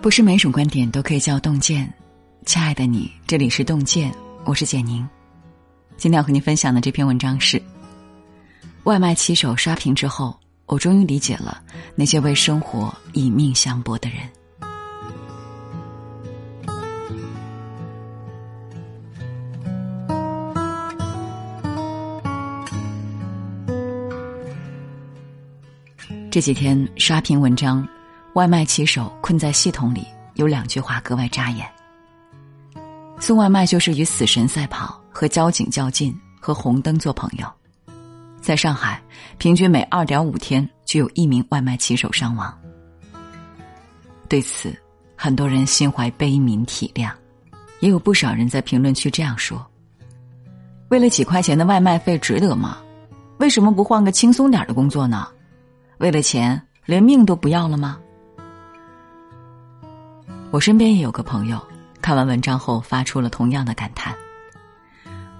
不是每种观点都可以叫洞见，亲爱的你，这里是洞见，我是简宁。今天要和你分享的这篇文章是：外卖骑手刷屏之后，我终于理解了那些为生活以命相搏的人。这几天刷屏文章。外卖骑手困在系统里，有两句话格外扎眼：送外卖就是与死神赛跑，和交警较劲，和红灯做朋友。在上海，平均每二点五天就有一名外卖骑手伤亡。对此，很多人心怀悲悯体谅，也有不少人在评论区这样说：“为了几块钱的外卖费值得吗？为什么不换个轻松点的工作呢？为了钱连命都不要了吗？”我身边也有个朋友，看完文章后发出了同样的感叹：“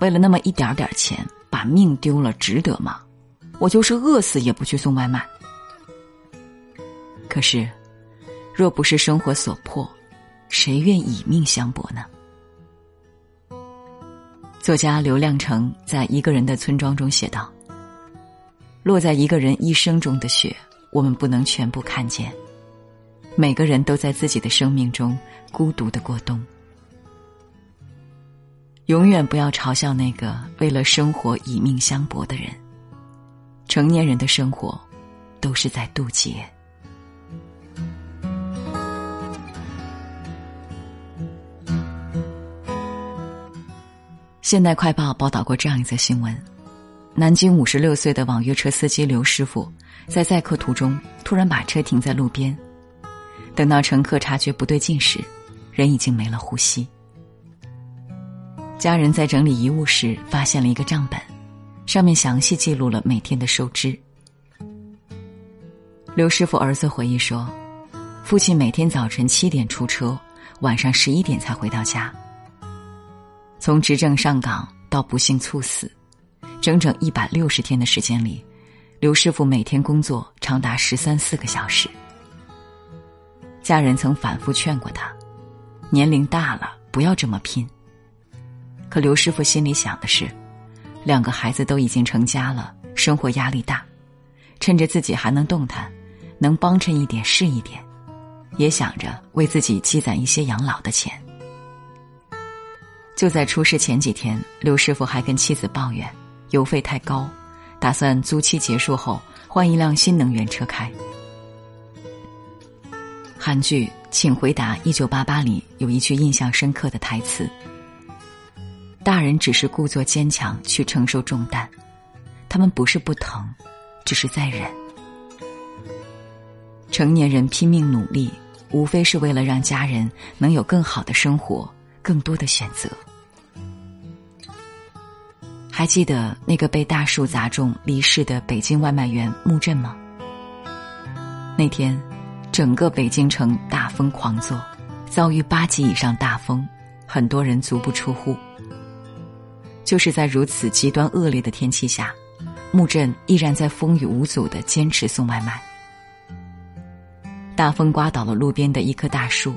为了那么一点点钱，把命丢了，值得吗？我就是饿死也不去送外卖。”可是，若不是生活所迫，谁愿以命相搏呢？作家刘亮程在一个人的村庄中写道：“落在一个人一生中的雪，我们不能全部看见。”每个人都在自己的生命中孤独的过冬。永远不要嘲笑那个为了生活以命相搏的人。成年人的生活，都是在渡劫。现代快报报道过这样一则新闻：南京五十六岁的网约车司机刘师傅，在载客途中突然把车停在路边。等到乘客察觉不对劲时，人已经没了呼吸。家人在整理遗物时发现了一个账本，上面详细记录了每天的收支。刘师傅儿子回忆说，父亲每天早晨七点出车，晚上十一点才回到家。从执政上岗到不幸猝死，整整一百六十天的时间里，刘师傅每天工作长达十三四个小时。家人曾反复劝过他，年龄大了不要这么拼。可刘师傅心里想的是，两个孩子都已经成家了，生活压力大，趁着自己还能动弹，能帮衬一点是一点，也想着为自己积攒一些养老的钱。就在出事前几天，刘师傅还跟妻子抱怨油费太高，打算租期结束后换一辆新能源车开。韩剧《请回答一九八八》里有一句印象深刻的台词：“大人只是故作坚强去承受重担，他们不是不疼，只是在忍。成年人拼命努力，无非是为了让家人能有更好的生活，更多的选择。”还记得那个被大树砸中离世的北京外卖员穆震吗？那天。整个北京城大风狂作，遭遇八级以上大风，很多人足不出户。就是在如此极端恶劣的天气下，木镇依然在风雨无阻的坚持送外卖。大风刮倒了路边的一棵大树，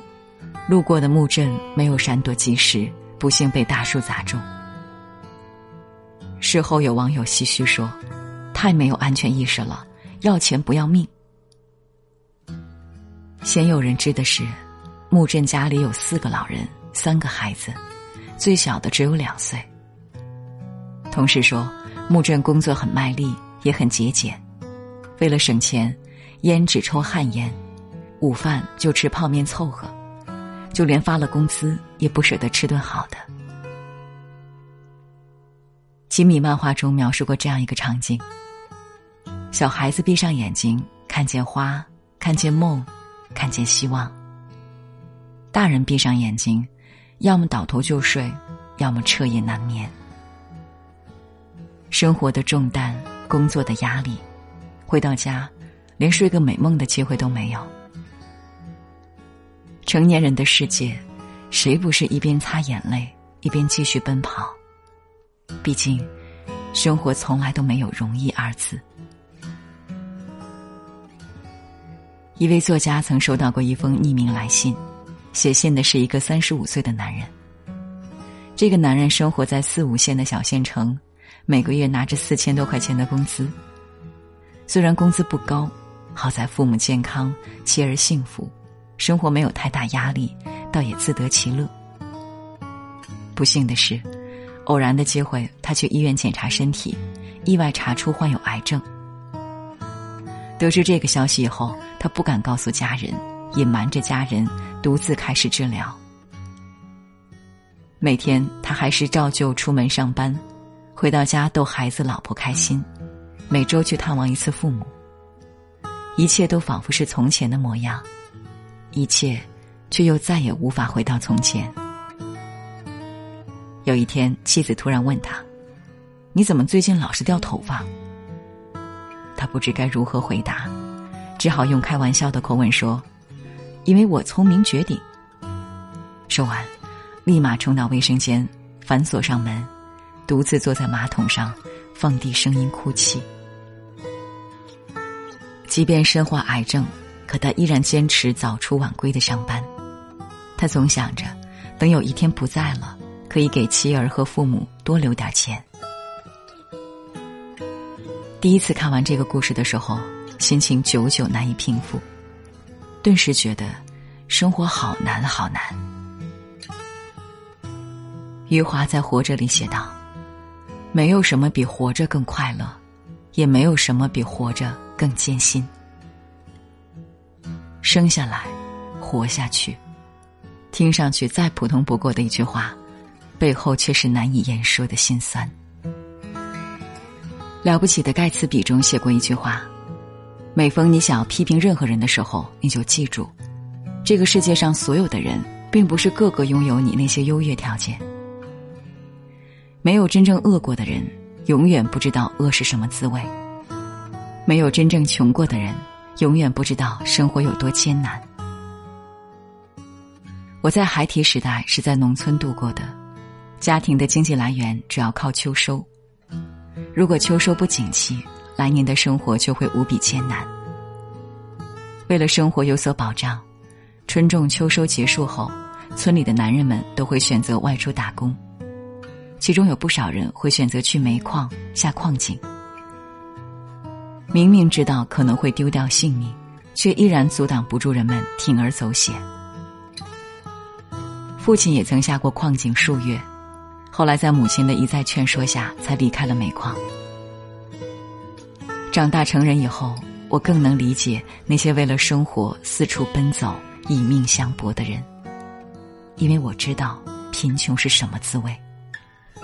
路过的木镇没有闪躲及时，不幸被大树砸中。事后有网友唏嘘说：“太没有安全意识了，要钱不要命。”鲜有人知的是，木镇家里有四个老人，三个孩子，最小的只有两岁。同事说，木镇工作很卖力，也很节俭，为了省钱，烟只抽旱烟，午饭就吃泡面凑合，就连发了工资也不舍得吃顿好的。吉米漫画中描述过这样一个场景：小孩子闭上眼睛，看见花，看见梦。看见希望。大人闭上眼睛，要么倒头就睡，要么彻夜难眠。生活的重担，工作的压力，回到家，连睡个美梦的机会都没有。成年人的世界，谁不是一边擦眼泪，一边继续奔跑？毕竟，生活从来都没有容易二字。一位作家曾收到过一封匿名来信，写信的是一个三十五岁的男人。这个男人生活在四五线的小县城，每个月拿着四千多块钱的工资。虽然工资不高，好在父母健康，妻儿幸福，生活没有太大压力，倒也自得其乐。不幸的是，偶然的机会，他去医院检查身体，意外查出患有癌症。得知这个消息以后，他不敢告诉家人，隐瞒着家人，独自开始治疗。每天他还是照旧出门上班，回到家逗孩子、老婆开心，每周去探望一次父母。一切都仿佛是从前的模样，一切，却又再也无法回到从前。有一天，妻子突然问他：“你怎么最近老是掉头发？”他不知该如何回答，只好用开玩笑的口吻说：“因为我聪明绝顶。”说完，立马冲到卫生间，反锁上门，独自坐在马桶上，放低声音哭泣。即便身患癌症，可他依然坚持早出晚归的上班。他总想着，等有一天不在了。可以给妻儿和父母多留点钱。第一次看完这个故事的时候，心情久久难以平复，顿时觉得生活好难好难。余华在《活着》里写道：“没有什么比活着更快乐，也没有什么比活着更艰辛。生下来，活下去，听上去再普通不过的一句话。”背后却是难以言说的心酸。了不起的盖茨比中写过一句话：“每逢你想要批评任何人的时候，你就记住，这个世界上所有的人，并不是个个拥有你那些优越条件。没有真正饿过的人，永远不知道饿是什么滋味；没有真正穷过的人，永远不知道生活有多艰难。”我在孩提时代是在农村度过的。家庭的经济来源主要靠秋收，如果秋收不景气，来年的生活就会无比艰难。为了生活有所保障，春种秋收结束后，村里的男人们都会选择外出打工，其中有不少人会选择去煤矿下矿井。明明知道可能会丢掉性命，却依然阻挡不住人们铤而走险。父亲也曾下过矿井数月。后来，在母亲的一再劝说下，才离开了煤矿。长大成人以后，我更能理解那些为了生活四处奔走、以命相搏的人，因为我知道贫穷是什么滋味。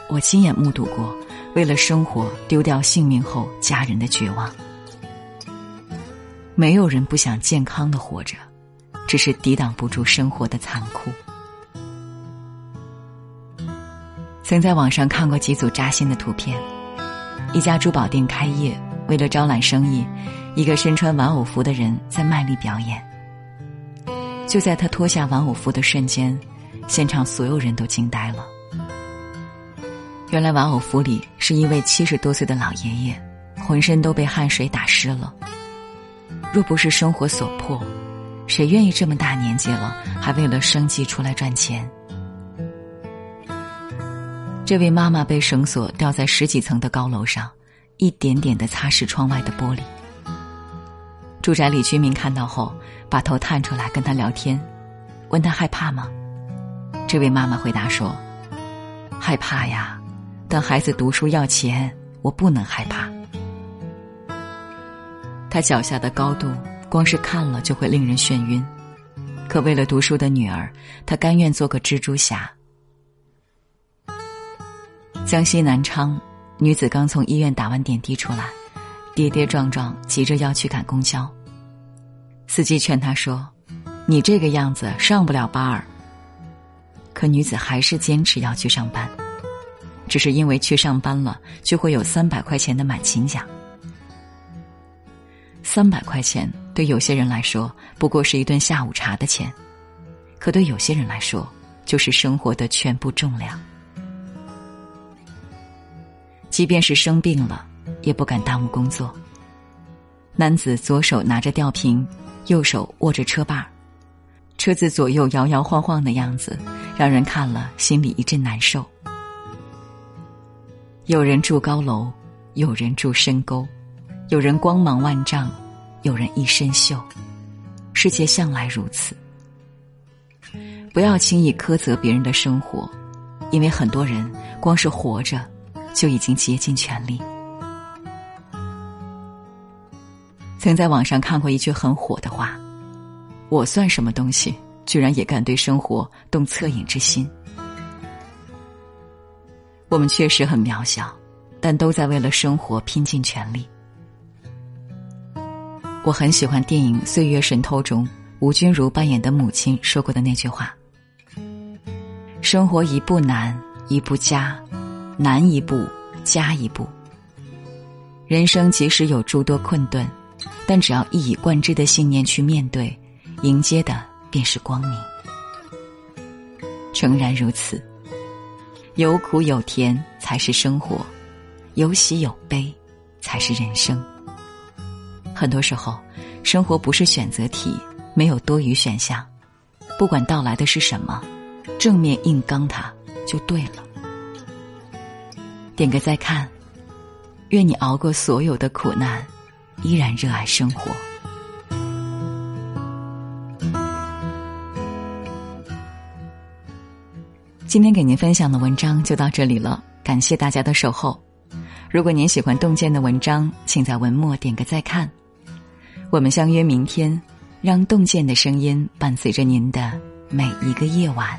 我亲眼目睹过为了生活丢掉性命后家人的绝望。没有人不想健康的活着，只是抵挡不住生活的残酷。曾在网上看过几组扎心的图片，一家珠宝店开业，为了招揽生意，一个身穿玩偶服的人在卖力表演。就在他脱下玩偶服的瞬间，现场所有人都惊呆了。原来玩偶服里是一位七十多岁的老爷爷，浑身都被汗水打湿了。若不是生活所迫，谁愿意这么大年纪了还为了生计出来赚钱？这位妈妈被绳索吊在十几层的高楼上，一点点的擦拭窗外的玻璃。住宅里居民看到后，把头探出来跟他聊天，问他害怕吗？这位妈妈回答说：“害怕呀，但孩子读书要钱，我不能害怕。”他脚下的高度，光是看了就会令人眩晕，可为了读书的女儿，他甘愿做个蜘蛛侠。江西南昌，女子刚从医院打完点滴出来，跌跌撞撞，急着要去赶公交。司机劝她说：“你这个样子上不了班儿。”可女子还是坚持要去上班，只是因为去上班了就会有三百块钱的满勤奖。三百块钱对有些人来说不过是一顿下午茶的钱，可对有些人来说就是生活的全部重量。即便是生病了，也不敢耽误工作。男子左手拿着吊瓶，右手握着车把车子左右摇摇晃晃的样子，让人看了心里一阵难受。有人住高楼，有人住深沟，有人光芒万丈，有人一身锈。世界向来如此。不要轻易苛责别人的生活，因为很多人光是活着，就已经竭尽全力。曾在网上看过一句很火的话。我算什么东西，居然也敢对生活动恻隐之心？我们确实很渺小，但都在为了生活拼尽全力。我很喜欢电影《岁月神偷》中吴君如扮演的母亲说过的那句话：“生活一步难，一步加，难一步加一步。人生即使有诸多困顿，但只要一以贯之的信念去面对。”迎接的便是光明。诚然如此，有苦有甜才是生活，有喜有悲才是人生。很多时候，生活不是选择题，没有多余选项，不管到来的是什么，正面硬刚它就对了。点个再看，愿你熬过所有的苦难，依然热爱生活。今天给您分享的文章就到这里了，感谢大家的守候。如果您喜欢洞见的文章，请在文末点个再看。我们相约明天，让洞见的声音伴随着您的每一个夜晚。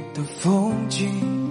的风景，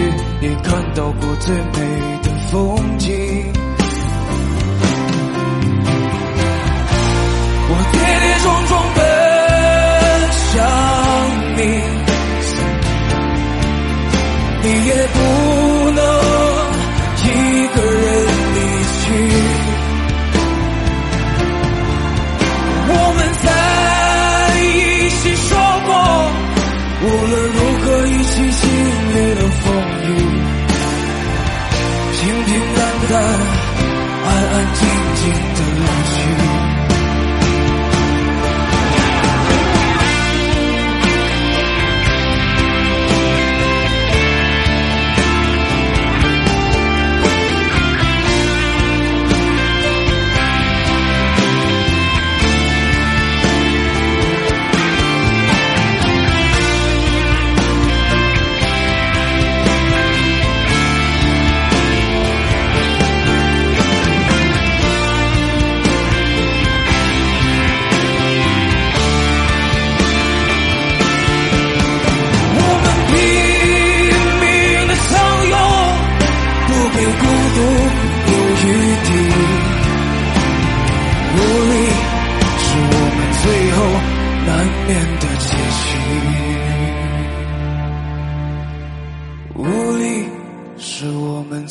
你看到过最美的。风景，我跌跌撞撞奔向你，你也不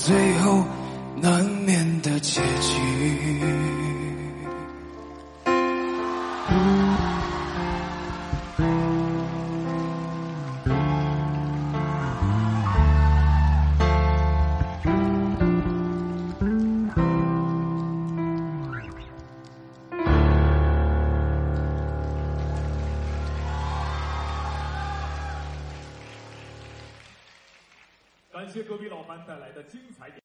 最后难免的结局。